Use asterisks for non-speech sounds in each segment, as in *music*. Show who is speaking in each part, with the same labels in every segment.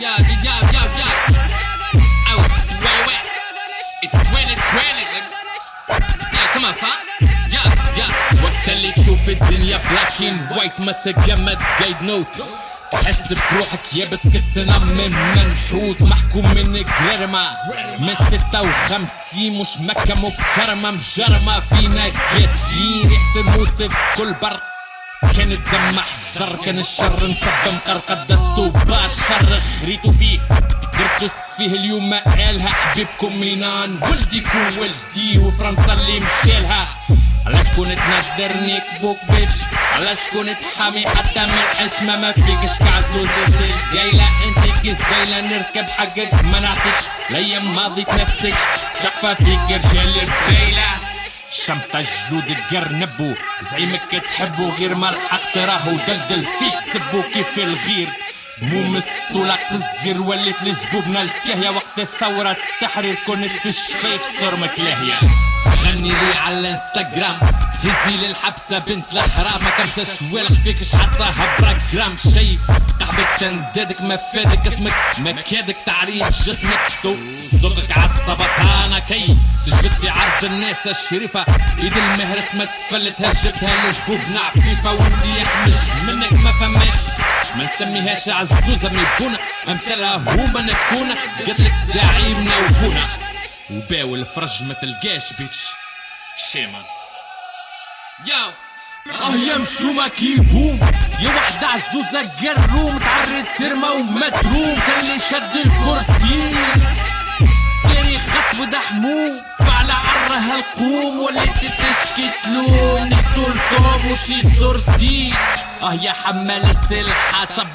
Speaker 1: Yo, وقت اللي تشوف الدنيا بلاك اند وايت ما تجمد جايد نوت تحس بروحك يابس كسنا من منحوت محكوم من الجرمة من ستة وخمسين مش مكة مكرمة مجرمة فينا جاتين ريحة الموت في كل برق كان الدم محضر كان الشر نصب مقرقد دستو بأشر. خريتو فيه درتس فيه اليوم ما قالها. حبيبكم مينان ولدي كون ولدي وفرنسا اللي مشالها. علاش كون تنذرني كبوك بيتش؟ علاش كون تحامي حتى من الحشمة ما فيكش كعزوزة الجايلة أنت كي نركب حقك ما نعطيكش. الأيام ماضي تنسكش. شقفة فيك رجال الدايلة شمطة جدود تقرنبو زعيمك تحبو غير ما الحق تراهو دلدل فيك. سبو كيف الغير؟ مو مسطولة قصدير وليت لزبوبنا الكهية. وقت الثورة التحرير كنت في الشفايف صرمك لاهية غني لي على الانستغرام. تهزي للحبسة بنت الحرام ما كمسة شوالق فيكش حتى هبرا جرام. شي قحبك تندادك ما فادك اسمك مكادك تعريف جسمك. سو صوتك عالسبطانة كي تجبد في عرض الناس الشريفة. إيد المهرس ما تفلت هجبتها لزبوبنا عفيفة وانت يخمج منك ما فماش. ما نسميهاش عزوزة ميبونة أمثالها هما نكونة قتلك زعيمنا وبونا وباو الفرج ما تلقاش بيتش. شيمان ياو. آه يا مشومة كيبوم. يا وحدة عزوزة قروم تعرض ترمى ومتروم. كان اللي شد الكرسي داري خص ودحموم فعلى عرها القوم وليت تشكي تلوم نقتلكم وشي سورسي آه يا حمالة الحطب.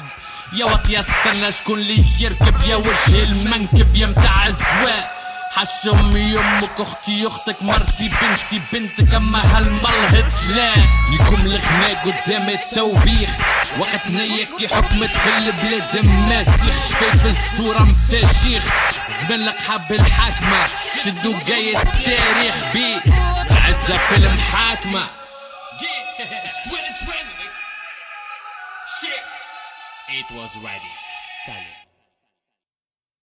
Speaker 1: يا وطيا استنى شكون اللي يركب يا وجه المنكب يا متاع الزواق حش امي أمك أختي أختك مرتي بنتي بنتك أما هالمرهط لا. يكم الغنى قدام التوبيخ وقت نيك حكمت في البلاد ماسيخ شفايف الزورة مفاشيخ زمان لك حب الحاكمة. شدوا جاي التاريخ بي عزة في المحاكمة. *laughs* It was ready.